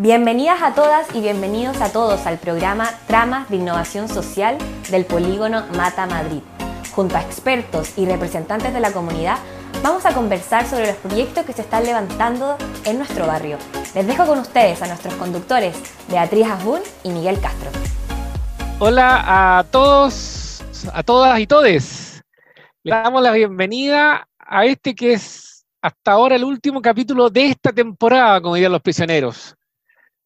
Bienvenidas a todas y bienvenidos a todos al programa Tramas de Innovación Social del Polígono Mata Madrid. Junto a expertos y representantes de la comunidad, vamos a conversar sobre los proyectos que se están levantando en nuestro barrio. Les dejo con ustedes a nuestros conductores, Beatriz Asbun y Miguel Castro. Hola a todos, a todas y todes. Le damos la bienvenida a este que es hasta ahora el último capítulo de esta temporada, como dirían los prisioneros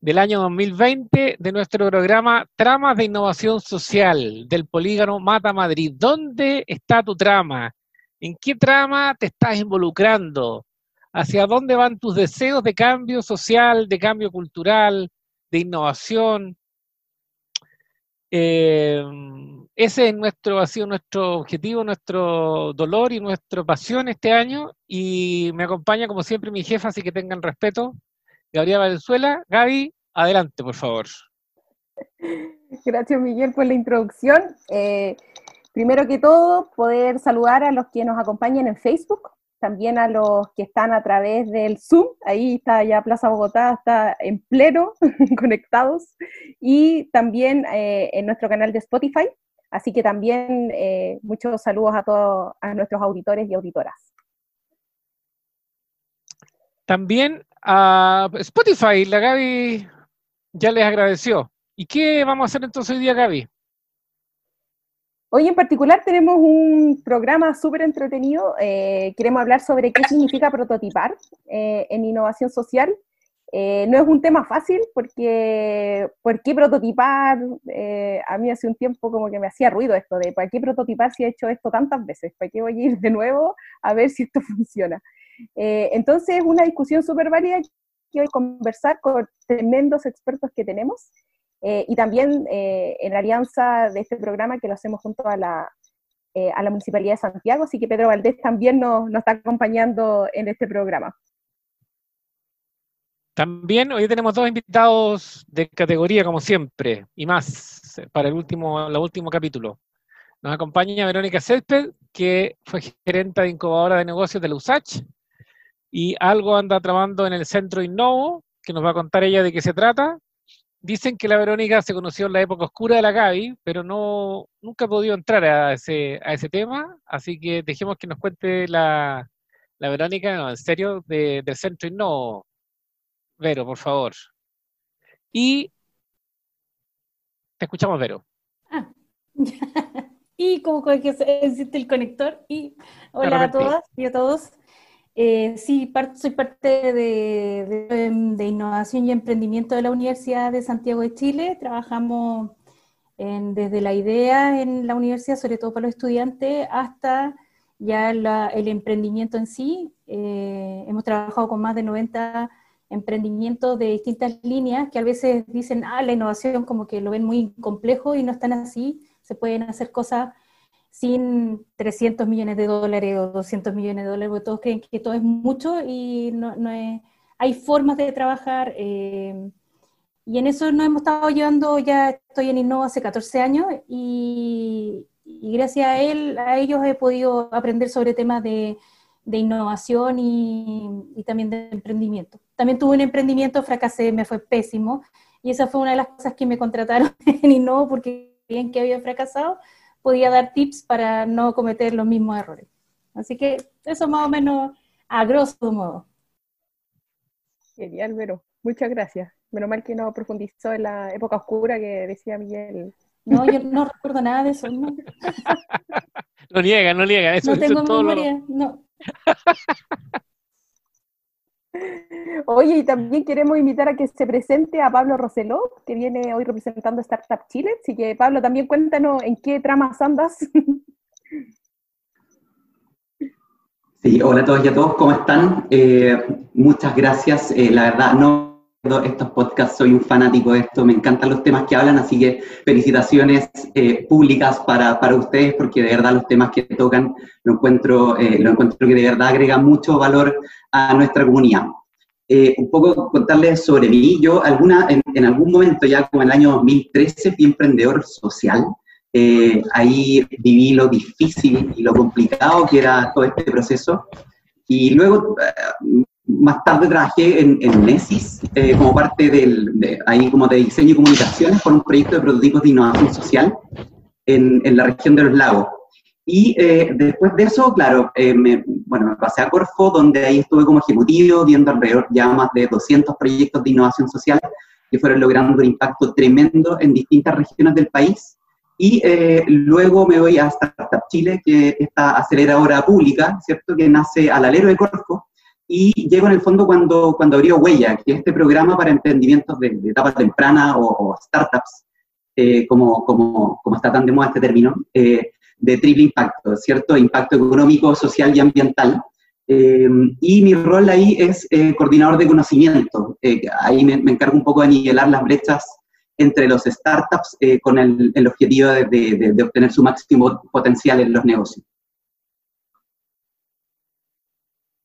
del año 2020 de nuestro programa Tramas de Innovación Social del Polígono Mata Madrid. ¿Dónde está tu trama? ¿En qué trama te estás involucrando? ¿Hacia dónde van tus deseos de cambio social, de cambio cultural, de innovación? Eh, ese es nuestro, ha sido nuestro objetivo, nuestro dolor y nuestra pasión este año. Y me acompaña, como siempre, mi jefa, así que tengan respeto. Gabriela Valenzuela. Gaby, adelante, por favor. Gracias, Miguel, por la introducción. Eh, primero que todo, poder saludar a los que nos acompañan en Facebook, también a los que están a través del Zoom, ahí está ya Plaza Bogotá, está en pleno, conectados, y también eh, en nuestro canal de Spotify. Así que también eh, muchos saludos a todos a nuestros auditores y auditoras. También a Spotify, la Gaby ya les agradeció. ¿Y qué vamos a hacer entonces hoy día, Gaby? Hoy en particular tenemos un programa súper entretenido. Eh, queremos hablar sobre qué significa prototipar eh, en innovación social. Eh, no es un tema fácil porque, ¿por qué prototipar? a mí hace un tiempo como que me hacía ruido esto de, ¿para qué prototipar si he hecho esto tantas veces? ¿Para qué voy a ir de nuevo a ver si esto funciona? Eh, entonces, es una discusión súper válida que hoy conversar con tremendos expertos que tenemos eh, y también eh, en la alianza de este programa que lo hacemos junto a la, a la Municipalidad de Santiago, así que Pedro Valdés también nos, nos está acompañando en este programa. También hoy tenemos dos invitados de categoría, como siempre, y más para el último, el último capítulo. Nos acompaña Verónica Césped, que fue gerente de incubadora de negocios de la USACH, y algo anda trabajando en el Centro Innovo, que nos va a contar ella de qué se trata. Dicen que la Verónica se conoció en la época oscura de la Gaby, pero no, nunca ha podido entrar a ese, a ese tema, así que dejemos que nos cuente la, la Verónica, en serio, del Centro Innovo. Vero, por favor. Y te escuchamos, Vero. Ah. y como que existe el conector. Y hola a todas y a todos. Eh, sí, soy parte de, innovación y emprendimiento de la Universidad de Santiago de Chile. Trabajamos desde la idea en la universidad, sobre todo para los estudiantes, hasta ya el emprendimiento en sí. Eh, hemos trabajado con más de 90 emprendimientos de distintas líneas que a veces dicen, ah, la innovación como que lo ven muy complejo y no están así. Se pueden hacer cosas sin 300 millones de dólares o 200 millones de dólares, porque todos creen que todo es mucho y no, no es, hay formas de trabajar. Eh, y en eso nos hemos estado llevando, ya estoy en Innova hace 14 años y, gracias a él, a ellos he podido aprender sobre temas de, de innovación y, y, también de emprendimiento. También tuve un emprendimiento, fracasé, me fue pésimo y esa fue una de las cosas que me contrataron en Innova porque bien que había fracasado, podía dar tips para no cometer los mismos errores. Así que eso más o menos a grosso modo. Genial, Vero. Muchas gracias. Menos mal que no profundizó en la época oscura que decía Miguel. No, yo no recuerdo nada de eso. No, no niega, no niega. Eso, no tengo memoria, no. Oye, y también queremos invitar a que se presente a Pablo Roseló, que viene hoy representando Startup Chile. Así que, Pablo, también cuéntanos en qué tramas andas. Sí, hola a todos y a todos, ¿cómo están? Eh, muchas gracias. Eh, la verdad, no estos podcasts, soy un fanático de esto, me encantan los temas que hablan, así que felicitaciones eh, públicas para, para, ustedes, porque de verdad los temas que tocan lo encuentro, lo encuentro que de verdad agrega mucho valor a nuestra comunidad. Eh, un poco contarles sobre mí. Yo alguna, en, algún momento, ya como en el año 2013, fui emprendedor social. Eh, ahí viví lo difícil y lo complicado que era todo este proceso. Y luego eh, más tarde trabajé en, en Nesis eh, como parte del, de, ahí como de diseño y comunicaciones por un proyecto de prototipos de innovación social en, en la región de los lagos. Y eh, después de eso, claro, eh, me, bueno, me pasé a Corfo, donde ahí estuve como ejecutivo, viendo alrededor ya más de 200 proyectos de innovación social que fueron logrando un impacto tremendo en distintas regiones del país. Y eh, luego me voy a Startup Chile, que es esta aceleradora pública, ¿cierto?, que nace al alero de Corfo, y llego en el fondo cuando, cuando abrió Huella, que es este programa para emprendimientos de, de etapa temprana o, o startups, eh, como, como, como, está tan de moda este término, eh, de triple impacto, ¿cierto? Impacto económico, social y ambiental. Eh, y mi rol ahí es eh, coordinador de conocimiento. Eh, ahí me, encargo un poco de nivelar las brechas entre los startups con el, objetivo de, de, de, obtener su máximo potencial en los negocios.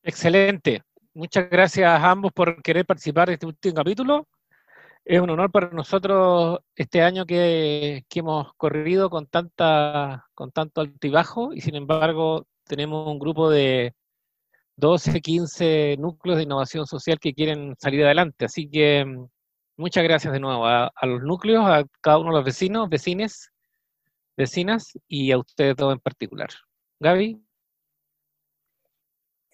Excelente. Muchas gracias a ambos por querer participar de este último capítulo. Es un honor para nosotros este año que, hemos corrido con, tanta, con tanto altibajo y sin embargo tenemos un grupo de 12, 15 núcleos de innovación social que quieren salir adelante. Así que muchas gracias de nuevo a, a los núcleos, a cada uno de los vecinos, vecines, vecinas y a ustedes todos en particular. Gaby.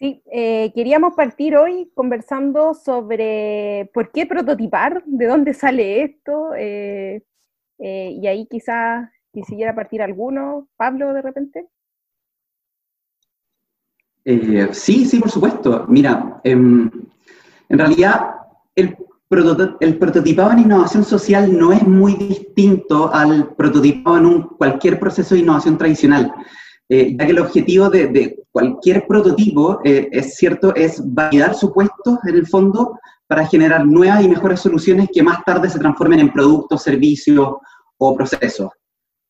Sí, eh, queríamos partir hoy conversando sobre por qué prototipar, de dónde sale esto, eh, eh, y ahí quizás quisiera partir alguno. Pablo, de repente. Sí, sí, por supuesto. Mira, eh, en realidad el, el, prototipado en innovación social no es muy distinto al prototipado en un, cualquier proceso de innovación tradicional, eh, ya que el objetivo de, de cualquier prototipo, eh, es cierto, es validar supuestos en el fondo para generar nuevas y mejores soluciones que más tarde se transformen en productos, servicios o procesos.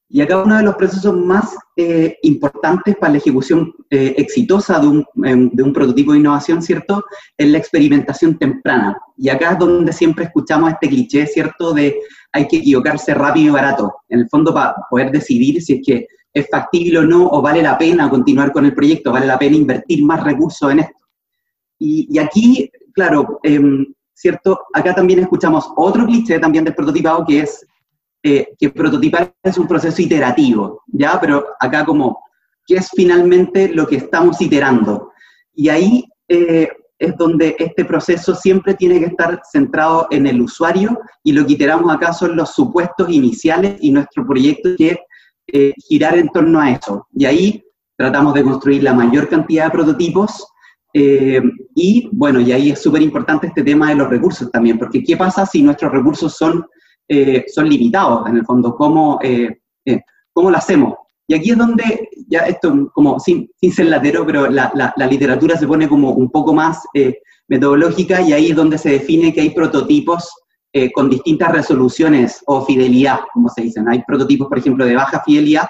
Y acá uno de los procesos más eh, importantes para la ejecución eh, exitosa de un, de un, prototipo de innovación, ¿cierto? Es la experimentación temprana. Y acá es donde siempre escuchamos este cliché, ¿cierto? De hay que equivocarse rápido y barato. En el fondo, para poder decidir si es que es factible o no, o vale la pena continuar con el proyecto, vale la pena invertir más recursos en esto. Y, y aquí, claro, eh, ¿cierto? Acá también escuchamos otro cliché también del prototipado que es eh, que prototipar es un proceso iterativo, ¿ya? Pero acá como, ¿qué es finalmente lo que estamos iterando? Y ahí eh, es donde este proceso siempre tiene que estar centrado en el usuario y lo que iteramos acá son los supuestos iniciales y nuestro proyecto que eh, girar en torno a eso. Y ahí tratamos de construir la mayor cantidad de prototipos eh, y bueno, y ahí es súper importante este tema de los recursos también, porque ¿qué pasa si nuestros recursos son eh, son limitados, en el fondo, ¿cómo, eh, eh, cómo lo hacemos? Y aquí es donde, ya esto como sin, sin ser latero, pero la, la, la, literatura se pone como un poco más eh, metodológica y ahí es donde se define que hay prototipos eh, con distintas resoluciones o fidelidad, como se dicen. Hay prototipos, por ejemplo, de baja fidelidad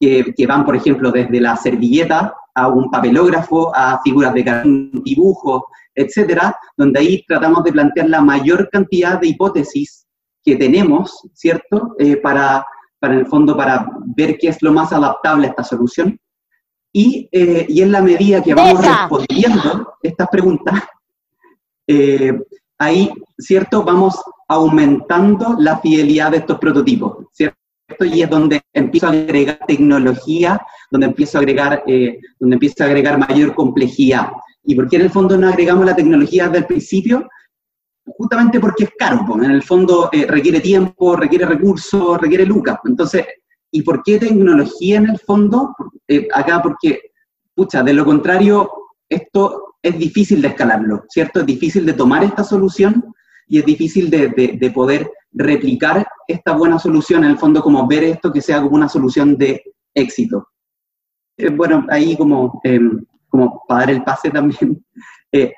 que, que van, por ejemplo, desde la servilleta a un papelógrafo, a figuras de cartón, dibujos, etcétera, donde ahí tratamos de plantear la mayor cantidad de hipótesis que tenemos, ¿cierto? Eh, para, para, en el fondo, para ver qué es lo más adaptable a esta solución. Y, eh, y en la medida que vamos respondiendo estas preguntas, eh, ahí, ¿cierto? Vamos aumentando la fidelidad de estos prototipos, ¿cierto? Y es donde empiezo a agregar tecnología, donde empiezo a agregar, eh, donde empiezo a agregar mayor complejidad. ¿Y por qué en el fondo no agregamos la tecnología desde el principio? justamente porque es caro, en el fondo eh, requiere tiempo, requiere recursos, requiere lucas. Entonces, ¿y por qué tecnología en el fondo? Eh, acá porque, pucha, de lo contrario, esto es difícil de escalarlo, ¿cierto? Es difícil de tomar esta solución y es difícil de, de, de poder replicar esta buena solución, en el fondo como ver esto que sea como una solución de éxito. Eh, bueno, ahí como, em, como para dar el pase también, eh,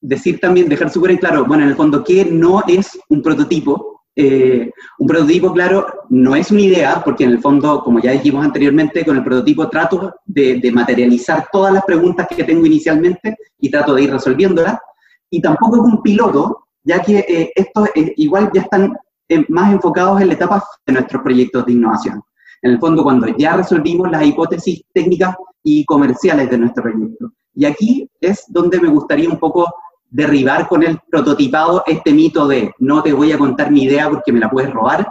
decir también, dejar súper en claro, bueno, en el fondo, que no es un prototipo. Eh, un prototipo, claro, no es una idea, porque en el fondo, como ya dijimos anteriormente, con el prototipo trato de, de materializar todas las preguntas que tengo inicialmente y trato de ir resolviéndolas. Y tampoco es un piloto, ya que eh, estos eh, igual ya están eh, más enfocados en la etapa de nuestros proyectos de innovación. En el fondo, cuando ya resolvimos las hipótesis técnicas y comerciales de nuestro proyecto. Y aquí es donde me gustaría un poco derribar con el prototipado este mito de no te voy a contar mi idea porque me la puedes robar,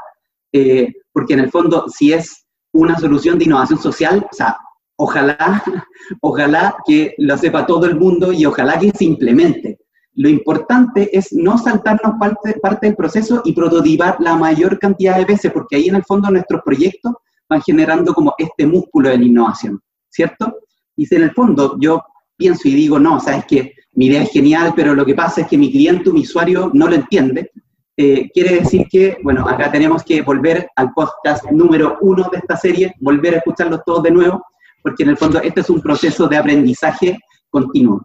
eh, porque en el fondo si es una solución de innovación social, o sea, ojalá, ojalá que lo sepa todo el mundo y ojalá que se implemente. Lo importante es no saltarnos parte, parte del proceso y prototipar la mayor cantidad de veces, porque ahí en el fondo nuestros proyectos van generando como este músculo de la innovación, ¿cierto? Y si en el fondo yo pienso y digo, no, sabes que mi idea es genial, pero lo que pasa es que mi cliente, mi usuario, no lo entiende, eh, quiere decir que, bueno, acá tenemos que volver al podcast número uno de esta serie, volver a escucharlos todos de nuevo, porque en el fondo este es un proceso de aprendizaje continuo.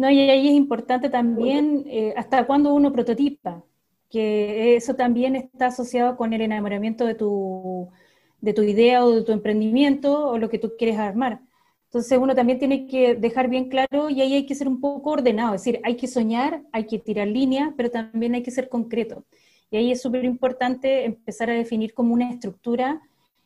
No, y ahí es importante también eh, hasta cuándo uno prototipa, que eso también está asociado con el enamoramiento de tu, de tu idea o de tu emprendimiento o lo que tú quieres armar. Entonces uno también tiene que dejar bien claro y ahí hay que ser un poco ordenado, es decir, hay que soñar, hay que tirar líneas, pero también hay que ser concreto. Y ahí es súper importante empezar a definir como una estructura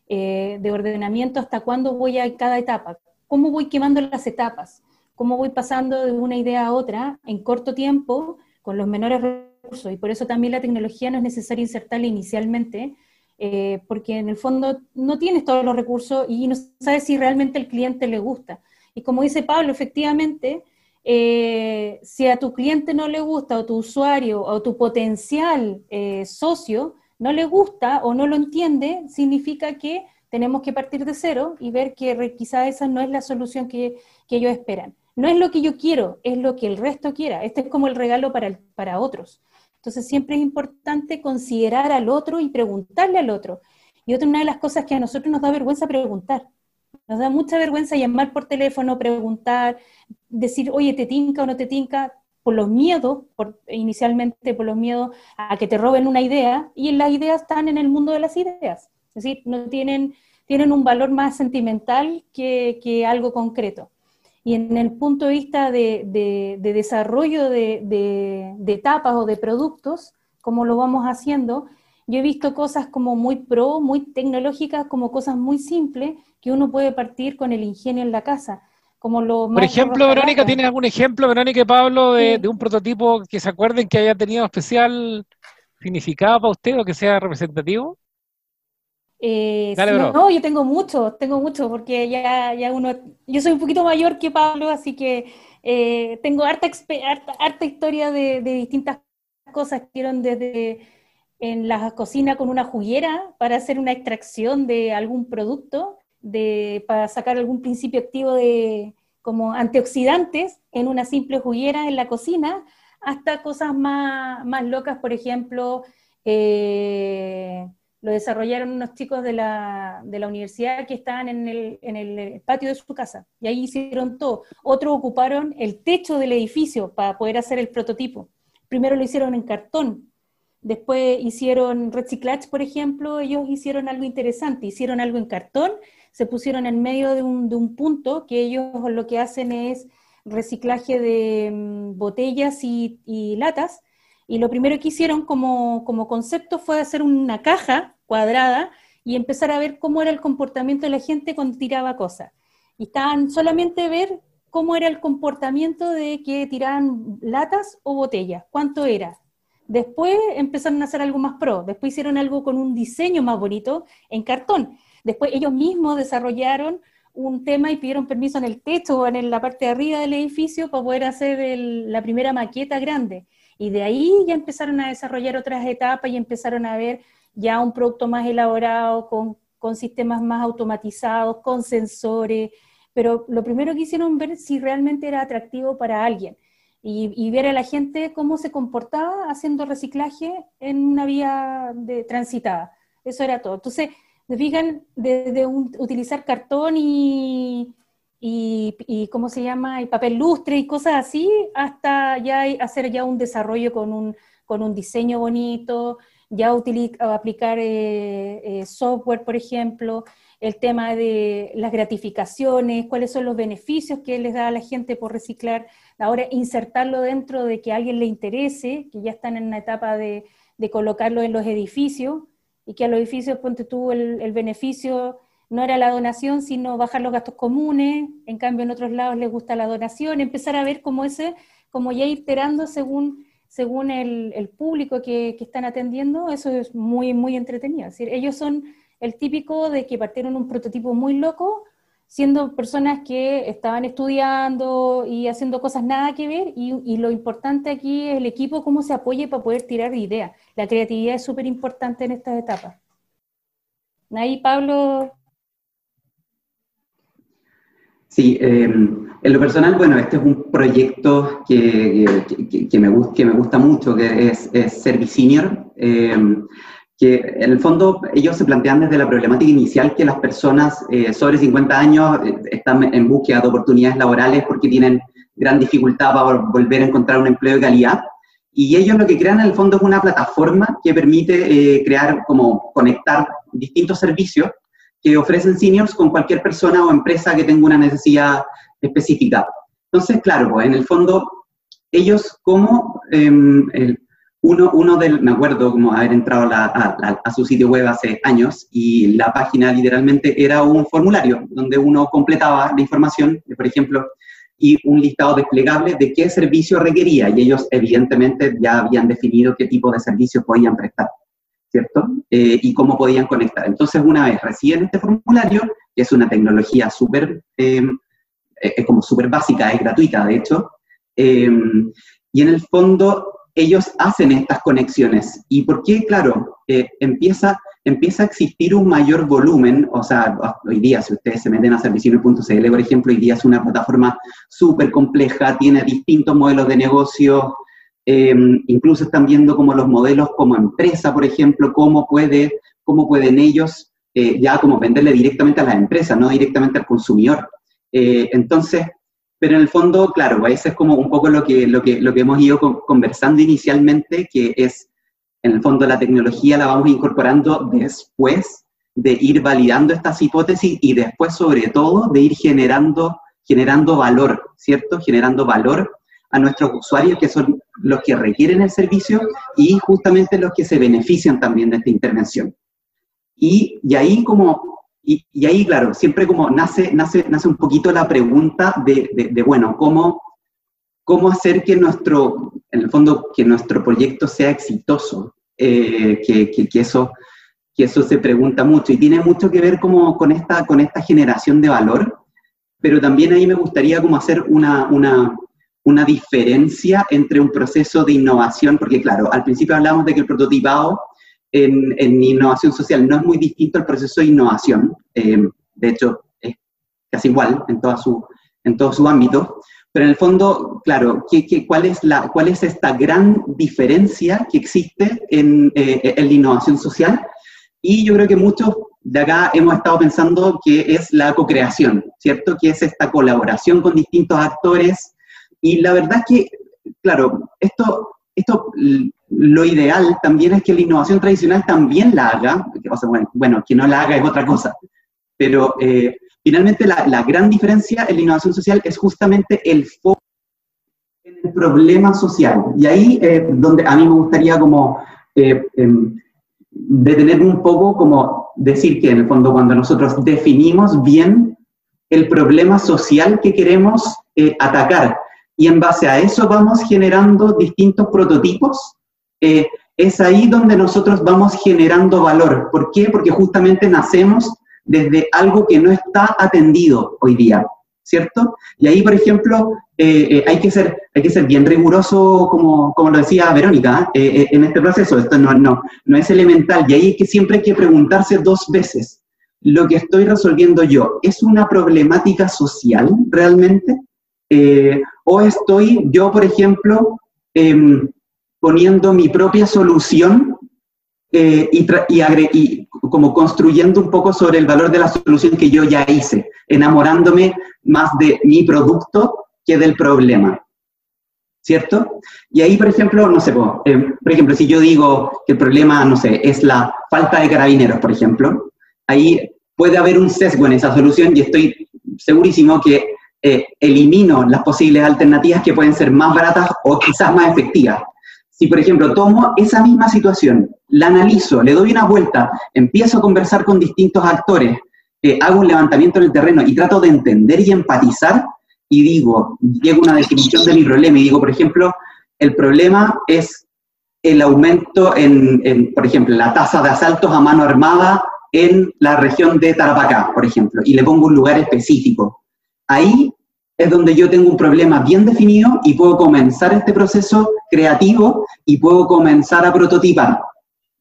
eh, de ordenamiento hasta cuándo voy a cada etapa, cómo voy quemando las etapas, cómo voy pasando de una idea a otra en corto tiempo con los menores recursos. Y por eso también la tecnología no es necesario insertarla inicialmente, eh, porque en el fondo no tienes todos los recursos y no sabes si realmente el cliente le gusta. Y como dice Pablo, efectivamente, eh, si a tu cliente no le gusta, o tu usuario, o tu potencial socio, no le gusta o no lo entiende, significa que tenemos que partir de cero y ver que quizá esa no es la solución que, ellos esperan. No es lo que yo quiero, es lo que el resto quiera. Este es como el regalo para, para otros. Entonces siempre es importante considerar al otro y preguntarle al otro. Y otra una de las cosas que a nosotros nos da vergüenza preguntar. Nos da mucha vergüenza llamar por teléfono, preguntar, decir, oye, ¿te tinca o no te tinca? por los miedos, por, inicialmente por los miedos a que te roben una idea, y las ideas están en el mundo de las ideas. Es decir, no tienen, tienen un valor más sentimental que, algo concreto. Y en el punto de vista de, desarrollo de, etapas o de productos, como lo vamos haciendo, yo he visto cosas como muy pro, muy tecnológicas, como cosas muy simples, que uno puede partir con el ingenio en la casa por ejemplo, Verónica, ¿tienes algún ejemplo, Verónica y Pablo, de, un prototipo que se acuerden que haya tenido especial significado para usted o que sea representativo? Eh, no, yo tengo mucho, tengo mucho, porque ya, ya uno, yo soy un poquito mayor que Pablo, así que eh, tengo harta, harta, historia de, distintas cosas que eran desde en la cocina con una juguera para hacer una extracción de algún producto, de, para sacar algún principio activo de, como antioxidantes en una simple juguera en la cocina, hasta cosas más, más locas, por ejemplo, eh, lo desarrollaron unos chicos de la, de la universidad que estaban en el, en el, patio de su casa, y ahí hicieron todo. Otros ocuparon el techo del edificio para poder hacer el prototipo. Primero lo hicieron en cartón, después hicieron reciclaje, por ejemplo, ellos hicieron algo interesante, hicieron algo en cartón. Se pusieron en medio de un, punto que ellos lo que hacen es reciclaje de mm, botellas y, latas, y lo primero que hicieron como, concepto fue hacer una caja cuadrada y empezar a ver cómo era el comportamiento de la gente cuando tiraba cosas. Y estaban solamente ver cómo era el comportamiento de que tiraban latas o botellas, cuánto era. Después empezaron a hacer algo más pro, después hicieron algo con un diseño más bonito en cartón. Después ellos mismos desarrollaron un tema y pidieron permiso en el techo o en la parte de arriba del edificio para poder hacer la primera maqueta grande. Y de ahí ya empezaron a desarrollar otras etapas y empezaron a ver ya un producto más elaborado, con, sistemas más automatizados, con sensores. Pero lo primero que hicieron ver si realmente era atractivo para alguien. Y, ver a la gente cómo se comportaba haciendo reciclaje en una vía de, transitada. Eso era todo. Entonces, ¿Se fijan? Desde utilizar cartón y, y, ¿cómo se llama? Y papel lustre y cosas así, hasta ya hacer ya un desarrollo con un, con un diseño bonito, ya aplicar eh, eh, software, por ejemplo, el tema de las gratificaciones, cuáles son los beneficios que les da a la gente por reciclar, ahora insertarlo dentro de que a alguien le interese, que ya están en una etapa de, de colocarlo en los edificios, y que a los edificios, ponte tú, el, beneficio no era la donación, sino bajar los gastos comunes, en cambio en otros lados les gusta la donación, empezar a ver cómo ese, como ya iterando según, según el, público que, están atendiendo, eso es muy, muy entretenido. Ellos son el típico de que partieron un prototipo muy loco, siendo personas que estaban estudiando y haciendo cosas nada que ver, y, lo importante aquí es el equipo, cómo se apoya para poder tirar ideas. La creatividad es súper importante en estas etapas. Ahí, Pablo, Sí, em, en lo personal, bueno, este es un proyecto que, que, me, gusta mucho, que es, es Servicinior, em, que en el fondo ellos se plantean desde la problemática inicial que las personas eh, sobre 50 años eh, están en búsqueda de oportunidades laborales porque tienen gran dificultad para volver a encontrar un empleo de calidad. Y ellos lo que crean en el fondo es una plataforma que permite eh, crear, como conectar distintos servicios que ofrecen seniors con cualquier persona o empresa que tenga una necesidad específica. Entonces, claro, pues, en el fondo, ellos como em, uno, uno del, me acuerdo como haber entrado a, su sitio web hace años y la página literalmente era un formulario donde uno completaba la información, por ejemplo, y un listado desplegable de qué servicio requería y ellos evidentemente ya habían definido qué tipo de servicio podían prestar. ¿Cierto? Eh, y cómo podían conectar. Entonces, una vez reciben este formulario, que es una tecnología súper, em, eh, como súper básica, es gratuita, de hecho, em, y en el fondo ellos hacen estas conexiones. ¿Y por qué? Claro, eh, empieza, empieza a existir un mayor volumen, o sea, hoy día, si ustedes se meten a servicios.cl, por ejemplo, hoy día es una plataforma súper compleja, tiene distintos modelos de negocio, Em, incluso están viendo como los modelos como empresa, por ejemplo, cómo, puede, cómo pueden ellos eh, ya como venderle directamente a las empresas, no directamente al consumidor. Eh, entonces, pero en el fondo, claro, pues eso es como un poco lo que, lo que, lo que hemos ido conversando inicialmente, que es, en el fondo, la tecnología la vamos incorporando después de ir validando estas hipótesis y después, sobre todo, de ir generando, generando valor, ¿cierto? Generando valor a nuestros usuarios, que son los que requieren el servicio y justamente los que se benefician también de esta intervención. Y, ahí como, y, ahí claro, siempre como nace, nace, nace un poquito la pregunta de, bueno, ¿cómo, cómo hacer que nuestro, en el fondo, que nuestro proyecto sea exitoso, eh, que, que, eso, que eso se pregunta mucho y tiene mucho que ver como con esta, con esta generación de valor, pero también ahí me gustaría como hacer una, una, una diferencia entre un proceso de innovación, porque claro, al principio hablamos de que el prototipado en, innovación social no es muy distinto al proceso de innovación, eh, de hecho es casi igual en, toda su, en todo su ámbito, pero en el fondo, claro, ¿qué, qué, cuál, es la, ¿cuál es esta gran diferencia que existe en, eh, en la innovación social? Y yo creo que muchos de acá hemos estado pensando que es la co-creación, ¿cierto? Que es esta colaboración con distintos actores y la verdad es que, claro, esto, esto lo ideal también es que la innovación tradicional también la haga, bueno, bueno, que no la haga es otra cosa, pero eh, finalmente la, la, gran diferencia en la innovación social es justamente el foco en el problema social. Y ahí eh, donde a mí me gustaría como eh, em, detener un poco, como decir que en el fondo cuando nosotros definimos bien el problema social que queremos atacar, y en base a eso vamos generando distintos prototipos. Eh, es ahí donde nosotros vamos generando valor. ¿Por qué? Porque justamente nacemos desde algo que no está atendido hoy día, ¿cierto? Y ahí, por ejemplo, eh, eh, hay, que ser, hay que ser bien riguroso, como, como lo decía Verónica, en este proceso. Esto no, no, no es elemental. Y ahí es que siempre hay que preguntarse dos veces, ¿lo que estoy resolviendo yo es una problemática social realmente? Eh, o estoy yo, por ejemplo, em, poniendo mi propia solución eh, y, y, como construyendo un poco sobre el valor de la solución que yo ya hice, enamorándome más de mi producto que del problema. ¿Cierto? Y ahí, por ejemplo, no sé, em, por ejemplo, si yo digo que el problema, no sé, es la falta de carabineros, por ejemplo, ahí puede haber un sesgo en esa solución y estoy segurísimo que eh, elimino las posibles alternativas que pueden ser más baratas o quizás más efectivas. Si, por ejemplo, tomo esa misma situación, la analizo, le doy una vuelta, empiezo a conversar con distintos actores, eh, hago un levantamiento en el terreno y trato de entender y empatizar y digo, llego a una definición de mi problema y digo, por ejemplo, el problema es el aumento en, por ejemplo, la tasa de asaltos a mano armada en la región de Tarapacá, por ejemplo, y le pongo un lugar específico. Ahí es donde yo tengo un problema bien definido y puedo comenzar este proceso creativo y puedo comenzar a prototipar,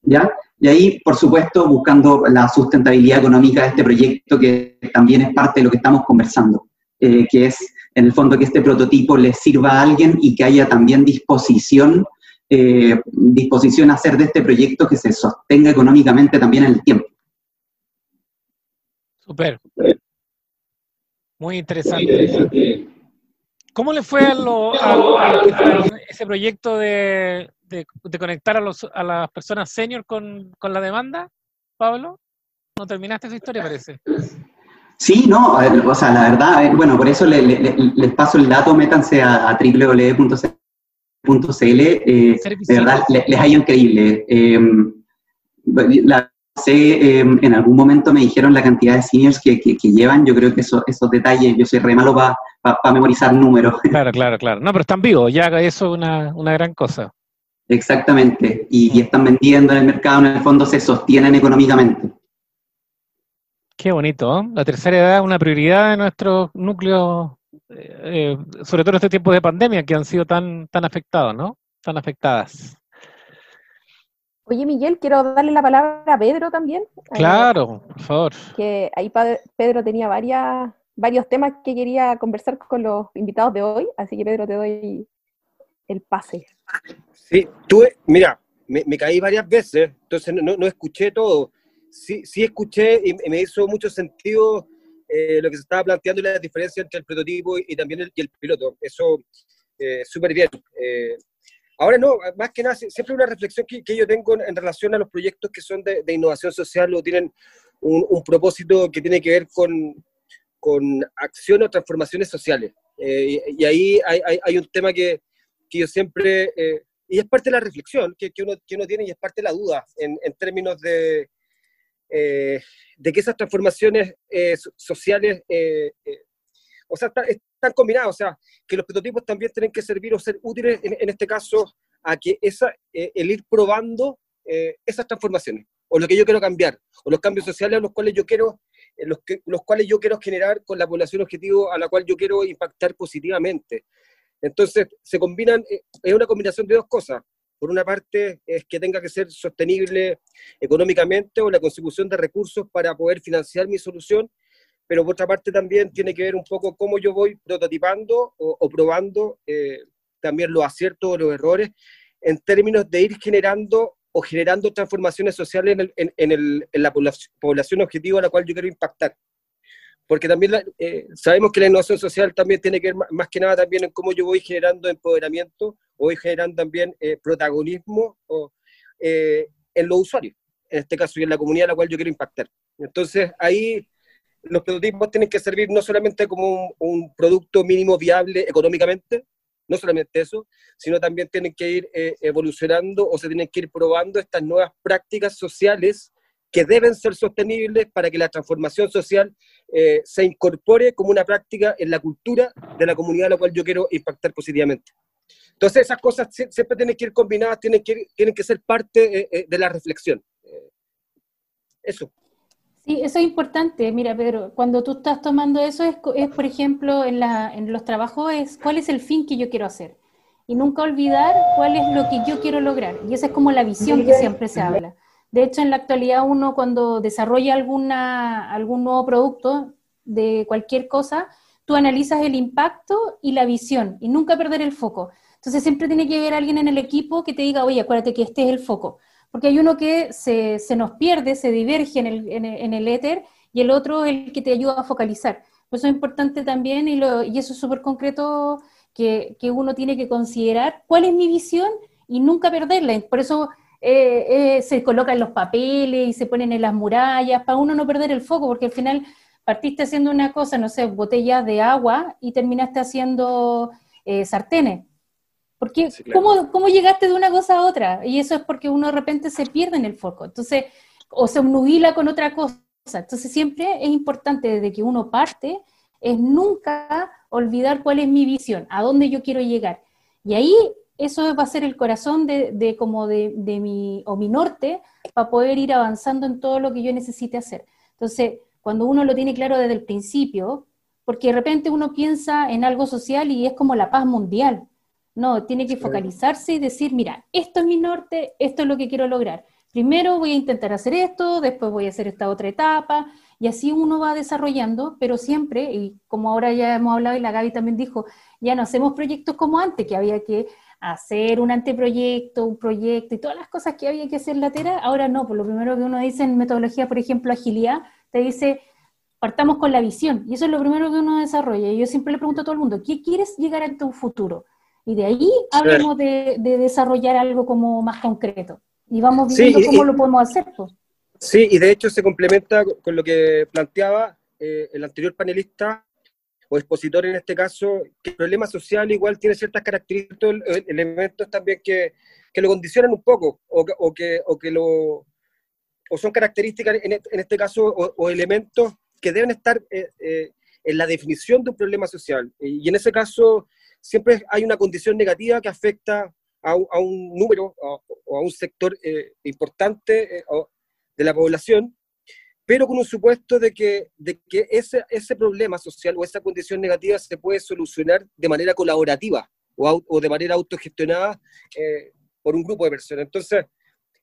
¿ya? Y ahí, por supuesto, buscando la sustentabilidad económica de este proyecto, que también es parte de lo que estamos conversando, eh, que es, en el fondo, que este prototipo le sirva a alguien y que haya también disposición, eh, disposición a hacer de este proyecto que se sostenga económicamente también en el tiempo. Super. Muy interesante. ¿Cómo le fue a, ese proyecto de, conectar a, los, a las personas senior con, la demanda, Pablo? ¿No terminaste esa historia, parece? Sí, no, o sea, la verdad, bueno, por eso les paso el dato, métanse a, a www.cl, eh, de verdad, les, ha ido increíble. Eh, la, sé, em, en algún momento me dijeron la cantidad de seniors que, llevan, yo creo que esos detalles, yo soy re malo para memorizar números. Claro, claro, claro. No, pero están vivos, ya eso es una, una gran cosa. Exactamente, y, están vendiendo en el mercado, en el fondo se sostienen económicamente. Qué bonito, ¿eh? La tercera edad es una prioridad de nuestros núcleos, eh, sobre todo en este tiempo de pandemia que han sido tan, tan afectados, ¿no? Tan afectadas. Oye, Miguel, quiero darle la palabra a Pedro también. Eh, claro, por favor. Que ahí Pedro tenía varias, varios temas que quería conversar con los invitados de hoy, así que Pedro, te doy el pase. Sí, tuve, mira, me, caí varias veces, entonces no, escuché todo. Sí, sí escuché y me hizo mucho sentido eh, lo que se estaba planteando y la diferencia entre el prototipo y, también el, el piloto. Eso, eh, súper bien. Eh, Ahora no, más que nada, siempre una reflexión que, yo tengo en, relación a los proyectos que son de, innovación social o tienen un, propósito que tiene que ver con, con acción o transformaciones sociales. Eh, y, ahí hay, un tema que, que yo siempre, eh, y es parte de la reflexión que, que, uno, que uno tiene y es parte de la duda en, en términos de, eh, de que esas transformaciones sociales, o sea, están combinados, o sea, que los prototipos también tienen que servir o ser útiles, en, este caso, a que esa, eh, el ir probando eh, esas transformaciones, o lo que yo quiero cambiar, o los cambios sociales a los cuales yo quiero, eh, los, que, los cuales yo quiero generar con la población objetivo a la cual yo quiero impactar positivamente. Entonces, se combinan, es una combinación de dos cosas. Por una parte, es que tenga que ser sostenible económicamente o la consecución de recursos para poder financiar mi solución, pero por otra parte también tiene que ver un poco cómo yo voy prototipando o, probando eh, también los aciertos o los errores en términos de ir generando o generando transformaciones sociales en, la población, objetivo a la cual yo quiero impactar. Porque también eh, sabemos que la innovación social también tiene que ver más, que nada también en cómo yo voy generando empoderamiento, o voy generando también eh, protagonismo o, en los usuarios, en este caso, y en la comunidad a la cual yo quiero impactar. Entonces, ahí los prototipos tienen que servir no solamente como un, producto mínimo viable económicamente, no solamente eso, sino también tienen que ir eh, evolucionando o se tienen que ir probando estas nuevas prácticas sociales que deben ser sostenibles para que la transformación social eh, se incorpore como una práctica en la cultura de la comunidad a la cual yo quiero impactar positivamente. Entonces esas cosas siempre tienen que ir combinadas, tienen que, tienen que ser parte eh, de la reflexión. eso. Sí, eso es importante. Mira, Pedro, cuando tú estás tomando eso, es, por ejemplo, en, la, en los trabajos, es cuál es el fin que yo quiero hacer. Y nunca olvidar cuál es lo que yo quiero lograr. Y esa es como la visión que siempre se habla. De hecho, en la actualidad uno cuando desarrolla alguna, algún nuevo producto de cualquier cosa, tú analizas el impacto y la visión y nunca perder el foco. Entonces siempre tiene que haber alguien en el equipo que te diga, oye, acuérdate que este es el foco porque hay uno que se, se nos pierde, se diverge en el, en, el, éter, y el otro es el que te ayuda a focalizar. Por eso es importante también, y, lo, y eso es súper concreto, que, que, uno tiene que considerar cuál es mi visión y nunca perderla. Por eso eh, eh, se colocan los papeles y se ponen en las murallas, para uno no perder el foco, porque al final partiste haciendo una cosa, no sé, botellas de agua y terminaste haciendo eh, sartenes. Porque, ¿cómo, ¿cómo, llegaste de una cosa a otra? Y eso es porque uno de repente se pierde en el foco. Entonces, o se obnubila con otra cosa. Entonces siempre es importante desde que uno parte, es nunca olvidar cuál es mi visión, a dónde yo quiero llegar. Y ahí eso va a ser el corazón de, como de, de, mi, o mi norte, para poder ir avanzando en todo lo que yo necesite hacer. Entonces, cuando uno lo tiene claro desde el principio, porque de repente uno piensa en algo social y es como la paz mundial. No, tiene que focalizarse y decir, mira, esto es mi norte, esto es lo que quiero lograr. Primero voy a intentar hacer esto, después voy a hacer esta otra etapa, y así uno va desarrollando, pero siempre, y como ahora ya hemos hablado y la Gaby también dijo, ya no hacemos proyectos como antes, que había que hacer un anteproyecto, un proyecto y todas las cosas que había que hacer lateral, ahora no, por lo primero que uno dice en metodología, por ejemplo, agilidad, te dice, partamos con la visión, y eso es lo primero que uno desarrolla. Y yo siempre le pregunto a todo el mundo, ¿qué quieres llegar a tu futuro? Y de ahí hablemos de, desarrollar algo como más concreto. Y vamos viendo cómo lo podemos hacer. Pues. Sí, y de hecho se complementa con lo que planteaba eh, el anterior panelista, o expositor en este caso, que el problema social igual tiene ciertas características, elementos también que, que lo condicionan un poco, o, o, que, o que lo o son características en, en este caso o, elementos que deben estar eh, eh, en la definición de un problema social. Y en ese caso siempre hay una condición negativa que afecta a, a un número o a un sector eh, importante de la población pero con un supuesto de que, de que ese, ese problema social o esa condición negativa se puede solucionar de manera colaborativa o, o de manera autogestionada eh, por un grupo de personas. Entonces,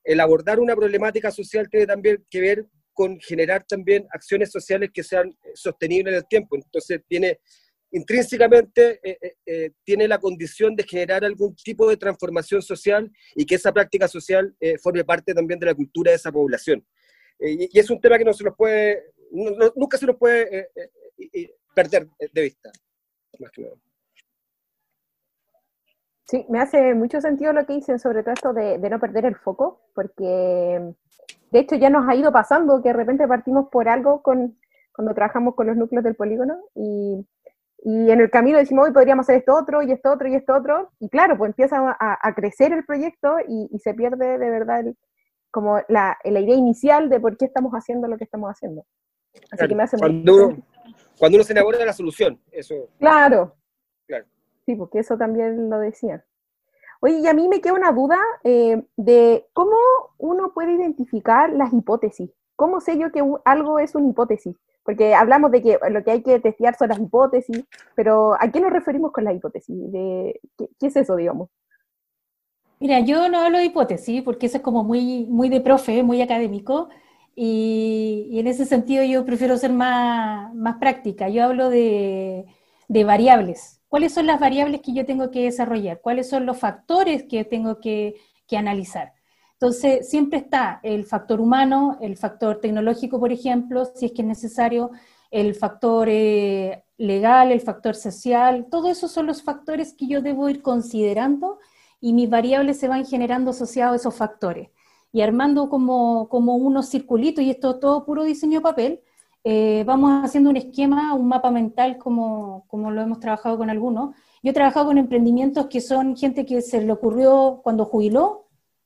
el abordar una problemática social tiene también que ver con generar también acciones sociales que sean sostenibles en el tiempo. Entonces, tiene intrínsecamente eh, eh, tiene la condición de generar algún tipo de transformación social y que esa práctica social forme parte también de la cultura de esa población. Eh, y, es un tema que no se nos puede, nunca se nos puede eh, eh, perder de vista. Sí, me hace mucho sentido lo que dicen sobre todo esto de, no perder el foco, porque de hecho ya nos ha ido pasando que de repente partimos por algo con, cuando trabajamos con los núcleos del polígono y, y en el camino decimos, hoy podríamos hacer esto otro y esto otro y esto otro, y claro, pues empieza a, crecer el proyecto y, y, se pierde de verdad el, como la, la, idea inicial de por qué estamos haciendo lo que estamos haciendo. Así que me hace cuando, uno, cuando uno se enamora de la solución, eso. Claro. Claro. Sí, porque eso también lo decía. Oye, y a mí me queda una duda eh, de cómo uno puede identificar las hipótesis. ¿Cómo sé yo que algo es una hipótesis? Porque hablamos de que lo que hay que testear son las hipótesis, pero ¿a qué nos referimos con la hipótesis? De, ¿qué, es eso, digamos? Mira, yo no hablo de hipótesis porque eso es como muy, muy de profe, muy académico, y, en ese sentido yo prefiero ser más, más práctica. Yo hablo de, de, variables. ¿Cuáles son las variables que yo tengo que desarrollar? ¿Cuáles son los factores que tengo que, que analizar? Entonces, siempre está el factor humano, el factor tecnológico, por ejemplo, si es que es necesario, el factor eh, legal, el factor social, todos esos son los factores que yo debo ir considerando y mis variables se van generando asociados a esos factores. Y armando como, como unos circulitos, y esto todo puro diseño de papel, eh, vamos haciendo un esquema, un mapa mental como, como lo hemos trabajado con algunos. Yo he trabajado con emprendimientos que son gente que se le ocurrió cuando jubiló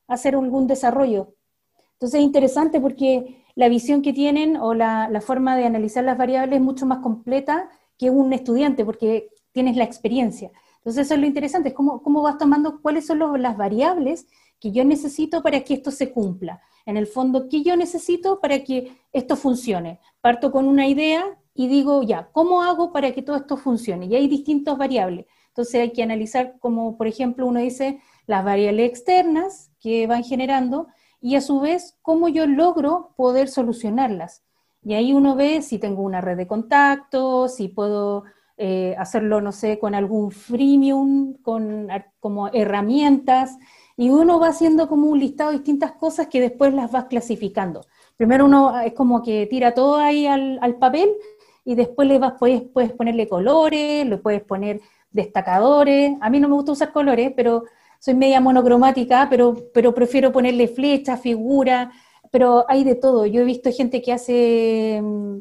hacer algún desarrollo. Entonces es interesante porque la visión que tienen o la, forma de analizar las variables es mucho más completa que un estudiante porque tienes la experiencia. Entonces eso es lo interesante, es cómo, cómo vas tomando cuáles son las variables que yo necesito para que esto se cumpla. En el fondo, ¿qué yo necesito para que esto funcione? Parto con una idea y digo, ya, ¿cómo hago para que todo esto funcione? Y hay distintas variables. Entonces hay que analizar como, por ejemplo, uno dice las variables externas que van generando y a su vez cómo yo logro poder solucionarlas. Y ahí uno ve si tengo una red de contactos, si puedo eh, hacerlo, no sé, con algún freemium, con como herramientas, y uno va haciendo como un listado de distintas cosas que después las vas clasificando. Primero uno ah, es como que tira todo ahí al, papel y después le vas, puedes, puedes ponerle colores, le puedes poner destacadores. A mí no me gusta usar colores, pero soy media monocromática, pero, pero prefiero ponerle flechas, figuras, pero hay de todo. Yo he visto gente que hace mm,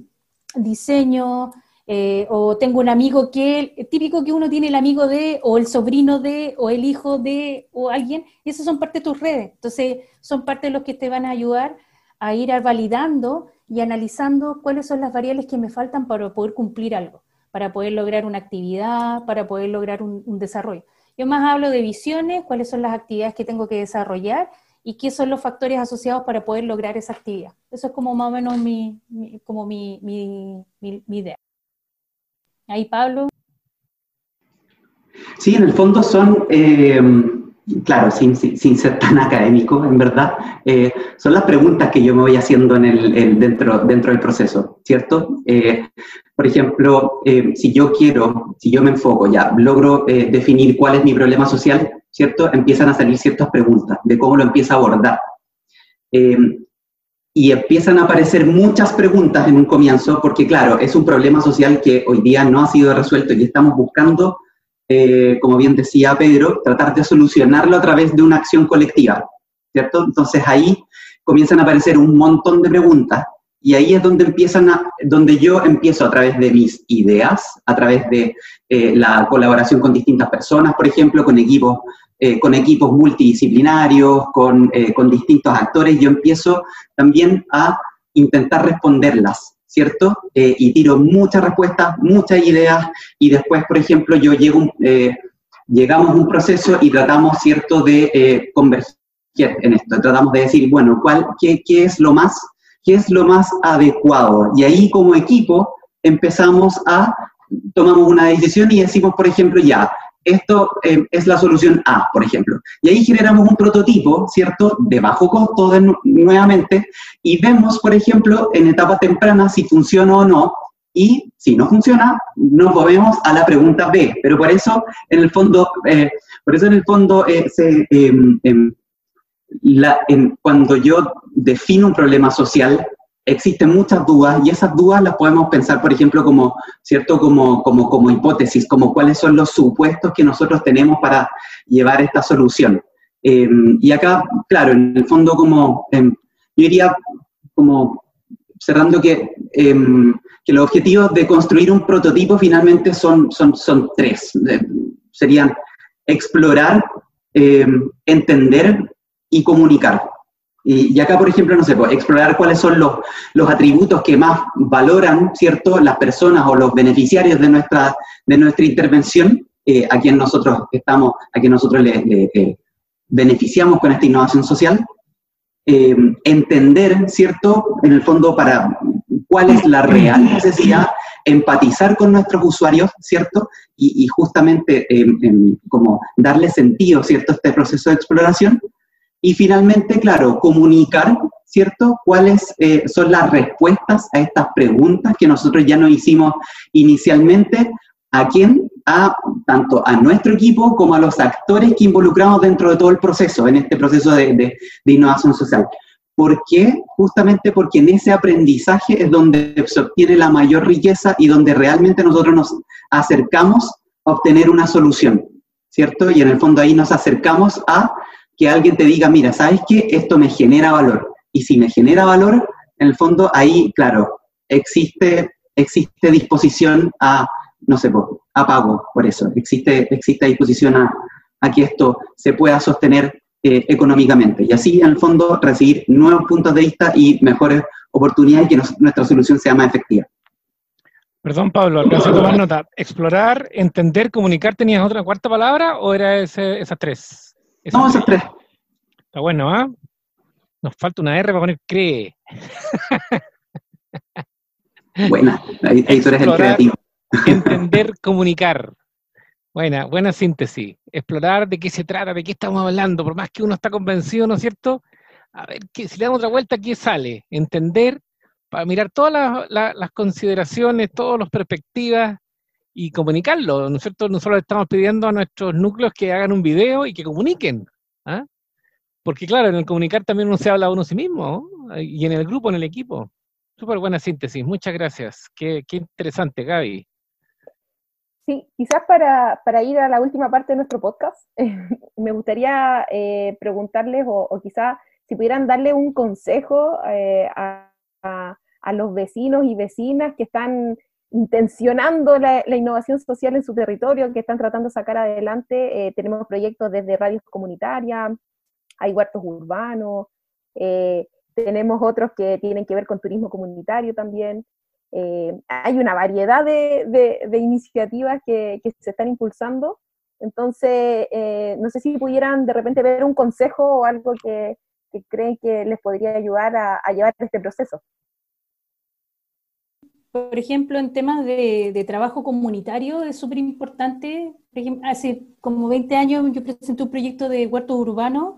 diseño, eh, o tengo un amigo que, típico que uno tiene el amigo de, o el sobrino de, o el hijo de, o alguien, y esas son parte de tus redes. Entonces, son parte de los que te van a ayudar a ir validando y analizando cuáles son las variables que me faltan para poder cumplir algo, para poder lograr una actividad, para poder lograr un, desarrollo. Yo más hablo de visiones, cuáles son las actividades que tengo que desarrollar y qué son los factores asociados para poder lograr esa actividad. Eso es como más o menos mi, como mi, idea. Ahí, Pablo. Sí, en el fondo son, eh, claro, sin, sin, ser tan académico, en verdad, eh, son las preguntas que yo me voy haciendo en el, dentro, dentro del proceso, ¿cierto? Eh, por ejemplo, si yo quiero, si yo me enfoco ya, logro definir cuál es mi problema social, ¿cierto? Empiezan a salir ciertas preguntas de cómo lo empieza a abordar. y empiezan a aparecer muchas preguntas en un comienzo, porque claro, es un problema social que hoy día no ha sido resuelto y estamos buscando eh, como bien decía Pedro, tratar de solucionarlo a través de una acción colectiva, ¿cierto? Entonces ahí comienzan a aparecer un montón de preguntas y ahí es donde empiezan a, donde yo empiezo a través de mis ideas, a través de eh, la colaboración con distintas personas, por ejemplo, con equipos, eh, con equipos multidisciplinarios, con, con distintos actores, yo empiezo también a intentar responderlas, ¿cierto? Eh, y tiro muchas respuestas, muchas ideas, y después, por ejemplo, yo llego, eh, llegamos a un proceso y tratamos, ¿cierto?, de eh, converger en esto. Tratamos de decir, bueno, ¿cuál, qué, qué, es lo más, ¿qué es lo más adecuado? Y ahí, como equipo, empezamos a, tomamos una decisión y decimos, por ejemplo, ya, esto eh, es la solución A, por ejemplo. Y ahí generamos un prototipo, ¿cierto?, de bajo costo nuevamente, y vemos, por ejemplo, en etapa temprana si funciona o no, y si no funciona, nos movemos a la pregunta B. Pero por eso, en el fondo, eh, por eso en el fondo, eh, em, em, cuando yo defino un problema social, existen muchas dudas y esas dudas las podemos pensar, por ejemplo, como, ¿cierto? Como, como, como hipótesis, como cuáles son los supuestos que nosotros tenemos para llevar esta solución. Eh, y acá, claro, en el fondo como, eh, yo diría como cerrando que, eh, que, los objetivos de construir un prototipo finalmente son, son, son tres. serían explorar, entender y comunicar. Y, acá, por ejemplo, no sé, pues, explorar cuáles son los, los, atributos que más valoran, ¿cierto?, las personas o los beneficiarios de nuestra, de nuestra intervención, eh, a quien nosotros estamos, a quien nosotros le, eh, beneficiamos con esta innovación social. Eh, entender, ¿cierto?, en el fondo, para cuál es la real necesidad, empatizar con nuestros usuarios, ¿cierto? Y, justamente como darle sentido, ¿cierto?, a este proceso de exploración y finalmente, claro, comunicar, ¿cierto? ¿Cuáles eh, son las respuestas a estas preguntas que nosotros ya nos hicimos inicialmente? ¿A quién? A tanto a nuestro equipo como a los actores que involucramos dentro de todo el proceso, en este proceso de, de innovación social. ¿Por qué? Justamente porque en ese aprendizaje es donde se obtiene la mayor riqueza y donde realmente nosotros nos acercamos a obtener una solución, ¿cierto? Y en el fondo ahí nos acercamos a que alguien te diga, mira, ¿sabes qué? Esto me genera valor. Y si me genera valor, en el fondo ahí, claro, existe, existe disposición a, no sé, a pago por eso. Existe, existe disposición a, que esto se pueda sostener eh, económicamente. Y así, en el fondo, recibir nuevos puntos de vista y mejores oportunidades y que nuestra solución sea más efectiva. Perdón, Pablo, alcancé a nota. Explorar, entender, comunicar, ¿tenías otra cuarta palabra o era ese, esas tres? No, esos tres. Está bueno, ¿ah? Nos falta una R para poner cree. Buena, ahí, tú eres el creativo. Entender, comunicar. Buena, buena síntesis. Explorar de qué se trata, de qué estamos hablando, por más que uno está convencido, ¿no es cierto? A ver, si le damos otra vuelta, ¿qué sale? Entender, para mirar todas las, consideraciones, todas las perspectivas, y comunicarlo, ¿no es cierto? Nosotros estamos pidiendo a nuestros núcleos que hagan un video y que comuniquen. ¿ah? Porque claro, en el comunicar también uno se habla a uno sí mismo, y en el grupo, en el equipo. Súper buena síntesis, muchas gracias. Qué, qué interesante, Gaby. Sí, quizás para, para, ir a la última parte de nuestro podcast, me gustaría eh, preguntarles o, o quizás si pudieran darle un consejo eh, a, a, los vecinos y vecinas que están intencionando la, innovación social en su territorio, que están tratando de sacar adelante. Eh, tenemos proyectos desde radios comunitarias, hay huertos urbanos, eh, tenemos otros que tienen que ver con turismo comunitario también. Eh, hay una variedad de, iniciativas que, se están impulsando. Entonces, no sé si pudieran de repente ver un consejo o algo que, creen que les podría ayudar a, llevar este proceso. Por ejemplo, en temas de, trabajo comunitario es súper importante. Hace como 20 años yo presenté un proyecto de huerto urbano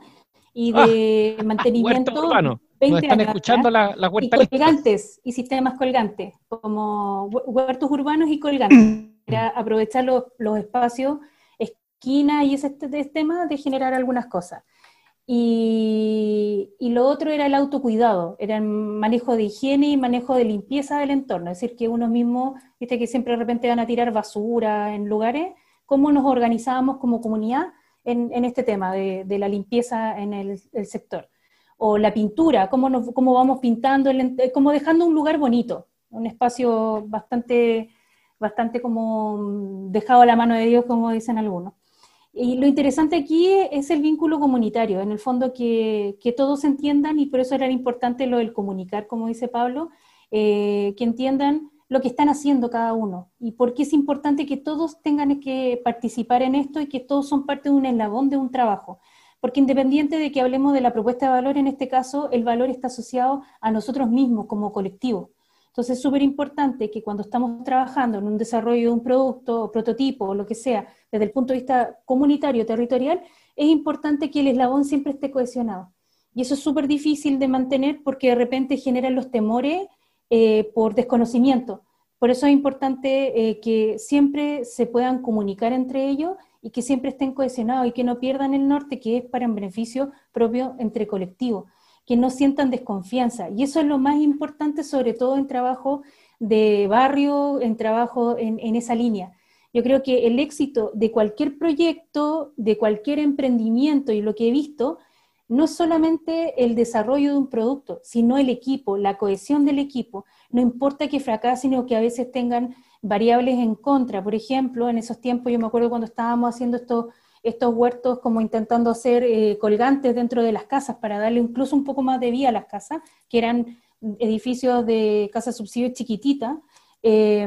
y de ah, mantenimiento. Huerto urbano. están escuchando las la huertas. Y colgantes y sistemas colgantes, como huertos urbanos y colgantes. Para aprovechar los, los espacios, esquinas y ese tema de generar algunas cosas. Y, lo otro era el autocuidado, era el manejo de higiene y manejo de limpieza del entorno, es decir, que uno mismo, viste que siempre de repente van a tirar basura en lugares, cómo nos organizábamos como comunidad en, este tema de, la limpieza en el, sector. O la pintura, cómo, nos, cómo vamos pintando, el, como dejando un lugar bonito, un espacio bastante, bastante como dejado a la mano de Dios, como dicen algunos. Y lo interesante aquí es el vínculo comunitario, en el fondo que, que todos entiendan, y por eso era importante lo del comunicar, como dice Pablo, eh, que entiendan lo que están haciendo cada uno y por qué es importante que todos tengan que participar en esto y que todos son parte de un eslabón de un trabajo. Porque independiente de que hablemos de la propuesta de valor, en este caso el valor está asociado a nosotros mismos como colectivo. Entonces es súper importante que cuando estamos trabajando en un desarrollo de un producto prototipo o lo que sea, desde el punto de vista comunitario, territorial, es importante que el eslabón siempre esté cohesionado. Y eso es súper difícil de mantener porque de repente generan los temores eh, por desconocimiento. Por eso es importante eh, que siempre se puedan comunicar entre ellos y que siempre estén cohesionados y que no pierdan el norte, que es para un beneficio propio entre colectivos, que no sientan desconfianza. Y eso es lo más importante, sobre todo en trabajo de barrio, en trabajo en, en esa línea. Yo creo que el éxito de cualquier proyecto, de cualquier emprendimiento y lo que he visto, no solamente el desarrollo de un producto, sino el equipo, la cohesión del equipo. No importa que fracasen o que a veces tengan variables en contra. Por ejemplo, en esos tiempos yo me acuerdo cuando estábamos haciendo estos, estos huertos como intentando hacer eh, colgantes dentro de las casas para darle incluso un poco más de vida a las casas, que eran edificios de casa subsidio chiquitita, eh,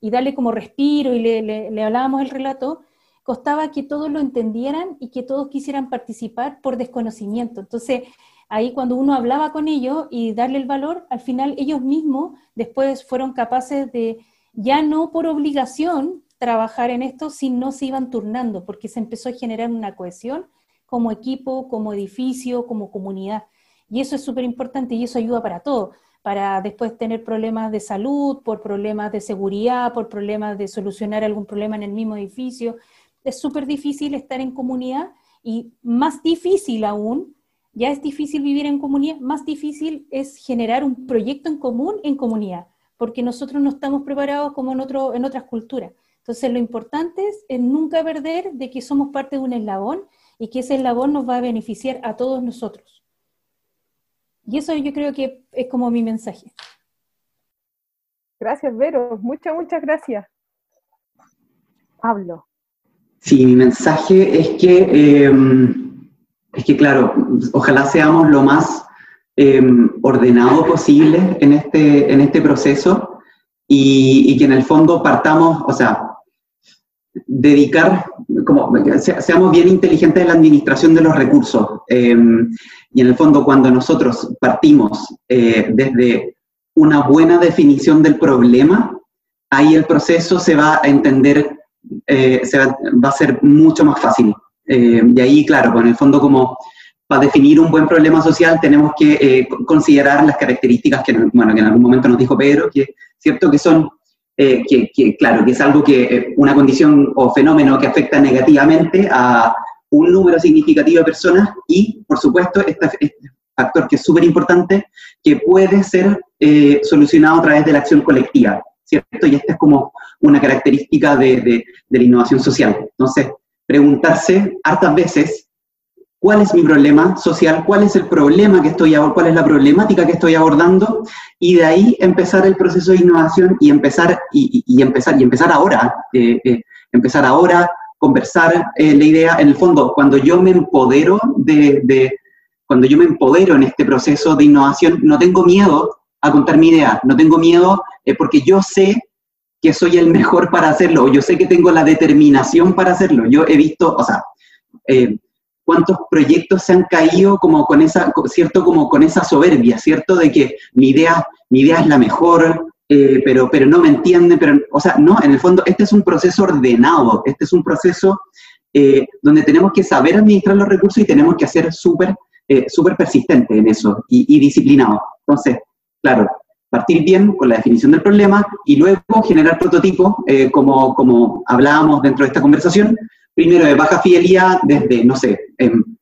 y darle como respiro y le, le hablábamos el relato, costaba que todos lo entendieran y que todos quisieran participar por desconocimiento. Entonces, ahí cuando uno hablaba con ellos y darle el valor, al final ellos mismos después fueron capaces de, ya no por obligación, trabajar en esto, sino se iban turnando, porque se empezó a generar una cohesión como equipo, como edificio, como comunidad. Y eso es súper importante y eso ayuda para todo, para después tener problemas de salud, por problemas de seguridad, por problemas de solucionar algún problema en el mismo edificio es súper difícil estar en comunidad y más difícil aún, ya es difícil vivir en comunidad, más difícil es generar un proyecto en común en comunidad, porque nosotros no estamos preparados como en, otro, en otras culturas. Entonces lo importante es, nunca perder de que somos parte de un eslabón y que ese eslabón nos va a beneficiar a todos nosotros. Y eso yo creo que es como mi mensaje. Gracias, Vero. Muchas, muchas gracias. Pablo. Sí, mi mensaje es que, em, es que claro, ojalá seamos lo más em, ordenado posible en este, en este proceso y, que en el fondo partamos, o sea, dedicar, como seamos bien inteligentes en la administración de los recursos. Em, y en el fondo, cuando nosotros partimos eh, desde una buena definición del problema, ahí el proceso se va a entender eh, se va, a ser mucho más fácil. Eh, y ahí, claro, pues, el fondo como para definir un buen problema social tenemos que eh, considerar las características que, bueno, que en algún momento nos dijo Pedro, que cierto que son, que, que, claro, que es algo que, una condición o fenómeno que afecta negativamente a un número significativo de personas y, por supuesto, este, este factor que es súper importante, que puede ser solucionado a través de la acción colectiva. ¿cierto? Y esta es como una característica de, la innovación social. Entonces, preguntarse hartas veces, ¿cuál es mi problema social? ¿Cuál es el problema que estoy cuál es la problemática que estoy abordando? Y de ahí empezar el proceso de innovación y empezar, y, empezar, y empezar ahora, eh, eh, empezar ahora, conversar eh, la idea, en el fondo, cuando yo me empodero de, cuando yo me empodero en este proceso de innovación, no tengo miedo a contar mi idea, no tengo miedo eh, porque yo sé que soy el mejor para hacerlo, yo sé que tengo la determinación para hacerlo. Yo he visto, o sea, eh, cuántos proyectos se han caído como con esa, ¿cierto? Como con esa soberbia, ¿cierto? De que mi idea, mi idea es la mejor, eh, pero, pero no me entienden, pero, o sea, no, en el fondo, este es un proceso ordenado, este es un proceso eh, donde tenemos que saber administrar los recursos y tenemos que ser súper eh, súper persistente en eso y, y disciplinado. Entonces, claro, partir bien con la definición del problema y luego generar prototipos, como, como hablábamos dentro de esta conversación, primero de baja fidelidad desde, no sé, em,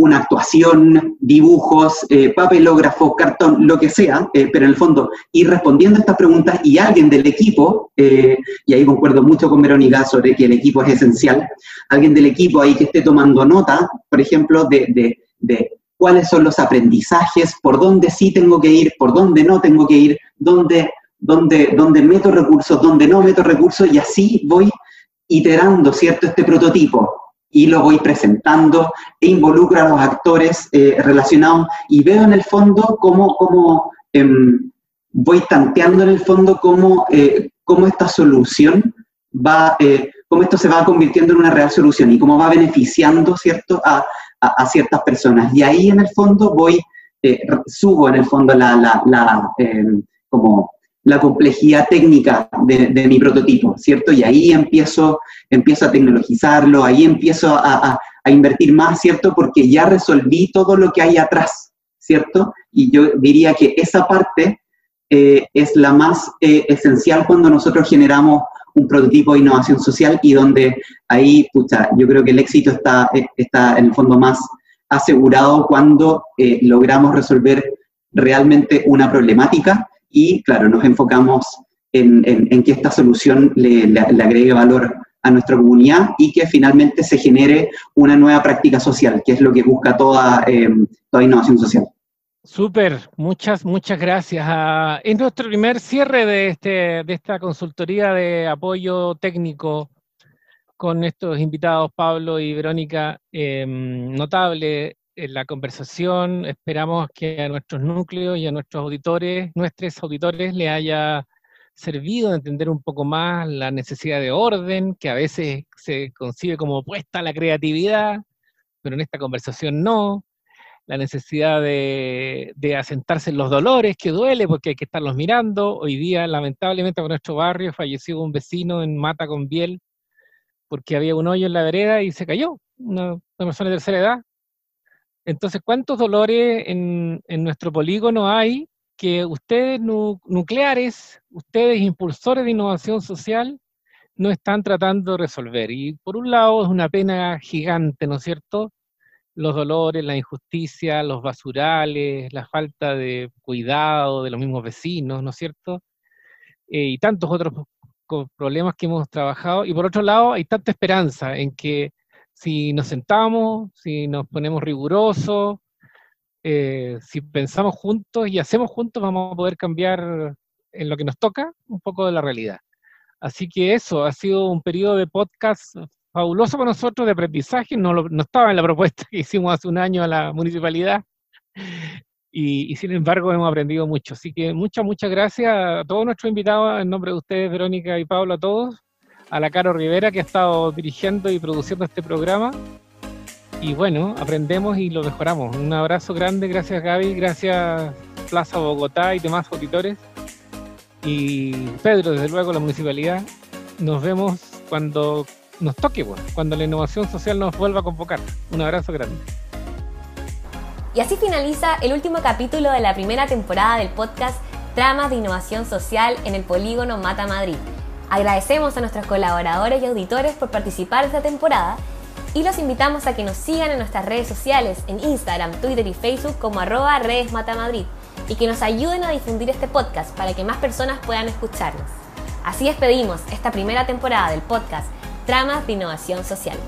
una actuación, dibujos, eh, papelógrafo, cartón, lo que sea, eh, pero en el fondo ir respondiendo a estas preguntas y alguien del equipo, eh, y ahí concuerdo mucho con Verónica sobre que el equipo es esencial, alguien del equipo ahí que esté tomando nota, por ejemplo, de, de, de cuáles son los aprendizajes, por dónde sí tengo que ir, por dónde no tengo que ir, dónde, dónde, dónde meto recursos, dónde no meto recursos, y así voy iterando, ¿cierto?, este prototipo y lo voy presentando e involucro a los actores eh, relacionados y veo en el fondo cómo, cómo em, voy tanteando en el fondo cómo, eh, cómo esta solución va, eh, cómo esto se va convirtiendo en una real solución y cómo va beneficiando, ¿cierto?, a, a, ciertas personas. Y ahí en el fondo voy, subo en el fondo la, la, la em, como la complejidad técnica de, mi prototipo, ¿cierto? Y ahí empiezo, empiezo a tecnologizarlo, ahí empiezo a, invertir más, ¿cierto? Porque ya resolví todo lo que hay atrás, ¿cierto? Y yo diría que esa parte eh, es la más eh, esencial cuando nosotros generamos un prototipo de innovación social y donde ahí, pucha, yo creo que el éxito está, eh, está en el fondo más asegurado cuando logramos resolver realmente una problemática y, claro, nos enfocamos en, que esta solución le, agregue valor a nuestra comunidad y que finalmente se genere una nueva práctica social, que es lo que busca toda, em, toda innovación social. Súper, muchas, muchas gracias. Ah, es nuestro primer cierre de, este, de esta consultoría de apoyo técnico con estos invitados, Pablo y Verónica, em, notable en la conversación. Esperamos que a nuestros núcleos y a nuestros auditores, nuestros auditores, le haya servido de entender un poco más la necesidad de orden, que a veces se concibe como opuesta a la creatividad, pero en esta conversación no. La necesidad de, asentarse en los dolores, que duele porque hay que estarlos mirando. Hoy día, lamentablemente, en nuestro barrio falleció un vecino en Mata con Biel porque había un hoyo en la vereda y se cayó. Una, una persona de tercera edad entonces, ¿cuántos dolores en, nuestro polígono hay que ustedes nucleares, ustedes impulsores de innovación social, no están tratando de resolver? Y por un lado es una pena gigante, ¿no es cierto? Los dolores, la injusticia, los basurales, la falta de cuidado de los mismos vecinos, ¿no es cierto? Eh, y tantos otros problemas que hemos trabajado. Y por otro lado, hay tanta esperanza en que si nos sentamos, si nos ponemos rigurosos, eh, si pensamos juntos y hacemos juntos, vamos a poder cambiar en lo que nos toca un poco de la realidad. Así que eso, ha sido un periodo de podcast fabuloso para nosotros de aprendizaje, no, no estaba en la propuesta que hicimos hace un año a la municipalidad, y, sin embargo hemos aprendido mucho. Así que muchas, muchas gracias a todos nuestros invitados, en nombre de ustedes, Verónica y Pablo, a todos a la Caro Rivera que ha estado dirigiendo y produciendo este programa. Y bueno, aprendemos y lo mejoramos. Un abrazo grande, gracias Gaby, gracias Plaza Bogotá y demás auditores. Y Pedro, desde luego, la municipalidad. Nos vemos cuando nos toque, bueno, cuando la innovación social nos vuelva a convocar. Un abrazo grande. Y así finaliza el último capítulo de la primera temporada del podcast Tramas de Innovación Social en el Polígono Mata Madrid. Agradecemos a nuestros colaboradores y auditores por participar esta temporada y los invitamos a que nos sigan en nuestras redes sociales, en Instagram, Twitter y Facebook como arroba redes Madrid y que nos ayuden a difundir este podcast para que más personas puedan escucharnos. Así despedimos esta primera temporada del podcast Tramas de Innovación Social.